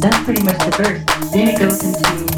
That's pretty much the verse. Then it goes into